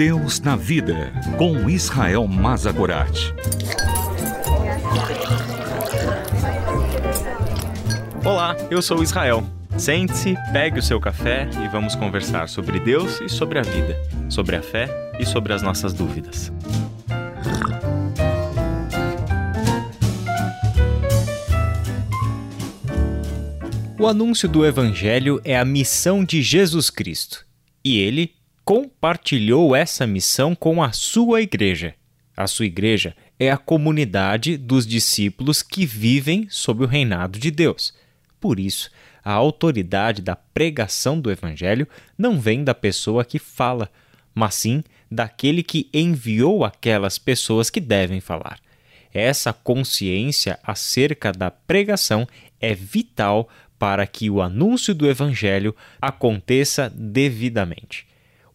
Deus na Vida, com Israel Mazagorat. Olá, eu sou Israel. Sente-se, pegue o seu café e vamos conversar sobre Deus e sobre a vida, sobre a fé e sobre as nossas dúvidas. O anúncio do Evangelho é a missão de Jesus Cristo e ele compartilhou essa missão com a sua igreja. A sua igreja é a comunidade dos discípulos que vivem sob o reinado de Deus. Por isso, a autoridade da pregação do Evangelho não vem da pessoa que fala, mas sim daquele que enviou aquelas pessoas que devem falar. Essa consciência acerca da pregação é vital para que o anúncio do Evangelho aconteça devidamente.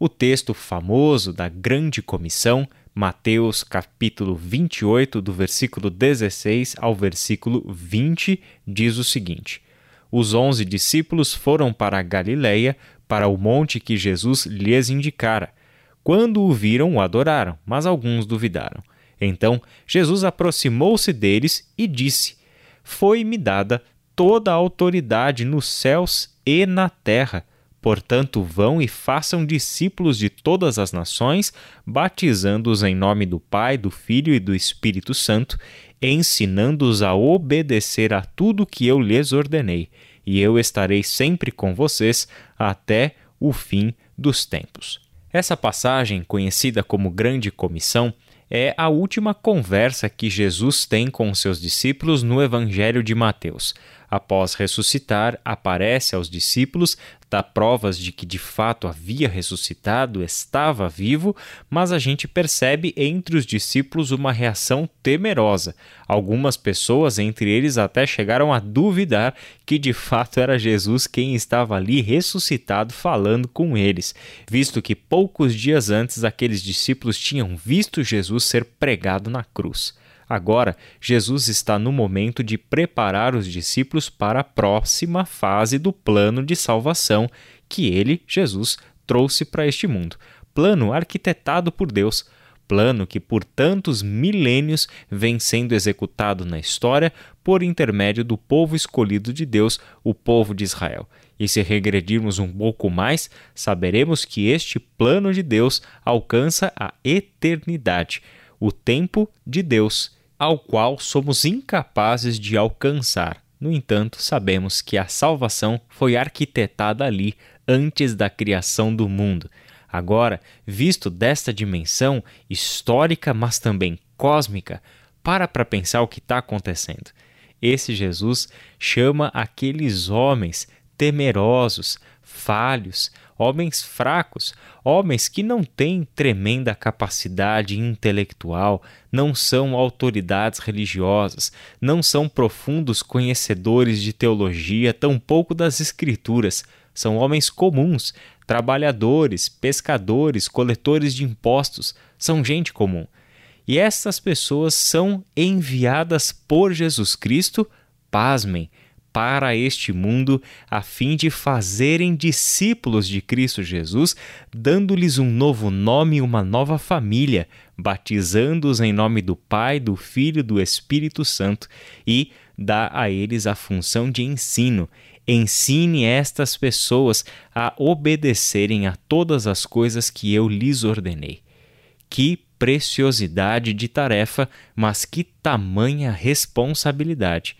O texto famoso da Grande Comissão, Mateus capítulo 28, do versículo 16 ao versículo 20, diz o seguinte: Os onze discípulos foram para a Galileia, para o monte que Jesus lhes indicara. Quando o viram, o adoraram, mas alguns duvidaram. Então Jesus aproximou-se deles e disse: Foi-me dada toda a autoridade nos céus e na terra. Portanto, vão e façam discípulos de todas as nações, batizando-os em nome do Pai, do Filho e do Espírito Santo, ensinando-os a obedecer a tudo que eu lhes ordenei, e eu estarei sempre com vocês até o fim dos tempos. Essa passagem, conhecida como Grande Comissão, é a última conversa que Jesus tem com seus discípulos no Evangelho de Mateus. Após ressuscitar, aparece aos discípulos, dá provas de que de fato havia ressuscitado, estava vivo, mas a gente percebe entre os discípulos uma reação temerosa. Algumas pessoas, entre eles, até chegaram a duvidar que de fato era Jesus quem estava ali ressuscitado falando com eles, visto que poucos dias antes aqueles discípulos tinham visto Jesus ser pregado na cruz. Agora, Jesus está no momento de preparar os discípulos para a próxima fase do plano de salvação que ele, Jesus, trouxe para este mundo. Plano arquitetado por Deus, plano que por tantos milênios vem sendo executado na história por intermédio do povo escolhido de Deus, o povo de Israel. E se regredirmos um pouco mais, saberemos que este plano de Deus alcança a eternidade, o tempo de Deus ao qual somos incapazes de alcançar. No entanto, sabemos que a salvação foi arquitetada ali antes da criação do mundo. Agora, visto desta dimensão histórica, mas também cósmica, para para pensar o que está acontecendo. Esse Jesus chama aqueles homens temerosos, falhos, homens fracos, homens que não têm tremenda capacidade intelectual, não são autoridades religiosas, não são profundos conhecedores de teologia, tampouco das Escrituras. São homens comuns, trabalhadores, pescadores, coletores de impostos, são gente comum. E essas pessoas são enviadas por Jesus Cristo, pasmem, para este mundo a fim de fazerem discípulos de Cristo Jesus, dando-lhes um novo nome e uma nova família, batizando-os em nome do Pai, do Filho e do Espírito Santo e dá a eles a função de ensino. Ensine estas pessoas a obedecerem a todas as coisas que eu lhes ordenei. Que preciosidade de tarefa, mas que tamanha responsabilidade!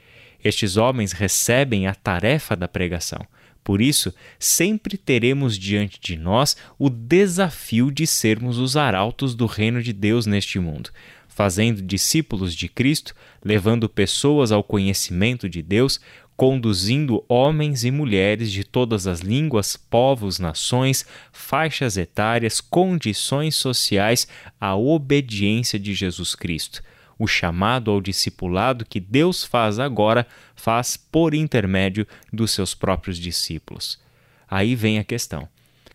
Estes homens recebem a tarefa da pregação. Por isso, sempre teremos diante de nós o desafio de sermos os arautos do reino de Deus neste mundo, fazendo discípulos de Cristo, levando pessoas ao conhecimento de Deus, conduzindo homens e mulheres de todas as línguas, povos, nações, faixas etárias, condições sociais à obediência de Jesus Cristo o chamado ao discipulado que Deus faz agora, faz por intermédio dos seus próprios discípulos. Aí vem a questão: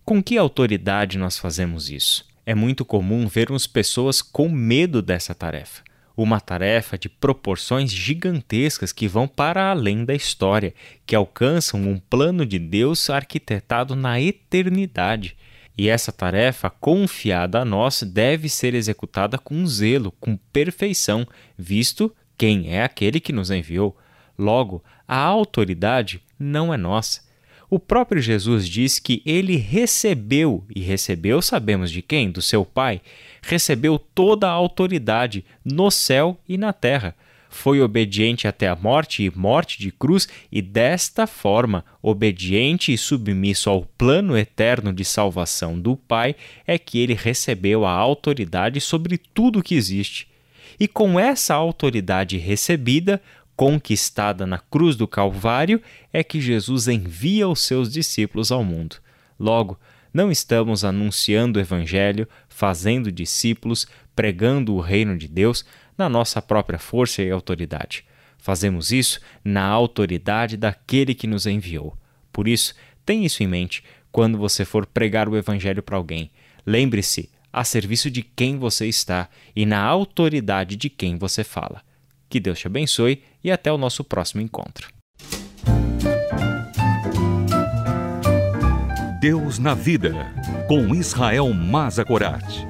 com que autoridade nós fazemos isso? É muito comum vermos pessoas com medo dessa tarefa. Uma tarefa de proporções gigantescas que vão para além da história, que alcançam um plano de Deus arquitetado na eternidade E essa tarefa confiada a nós deve ser executada com zelo, com perfeição, visto quem é aquele que nos enviou. Logo, a autoridade não é nossa. O próprio Jesus diz que ele recebeu, e recebeu, sabemos de quem? Do seu Pai. Recebeu toda a autoridade no céu e na terra foi obediente até a morte e morte de cruz, e desta forma, obediente e submisso ao plano eterno de salvação do Pai, é que ele recebeu a autoridade sobre tudo que existe. E com essa autoridade recebida, conquistada na cruz do Calvário, é que Jesus envia os seus discípulos ao mundo. Logo, não estamos anunciando o Evangelho, fazendo discípulos, pregando o reino de Deus, na nossa própria força e autoridade. Fazemos isso na autoridade daquele que nos enviou. Por isso, tenha isso em mente quando você for pregar o Evangelho para alguém. Lembre-se a serviço de quem você está e na autoridade de quem você fala. Que Deus te abençoe e até o nosso próximo encontro. Deus na Vida, com Israel Mazakorat.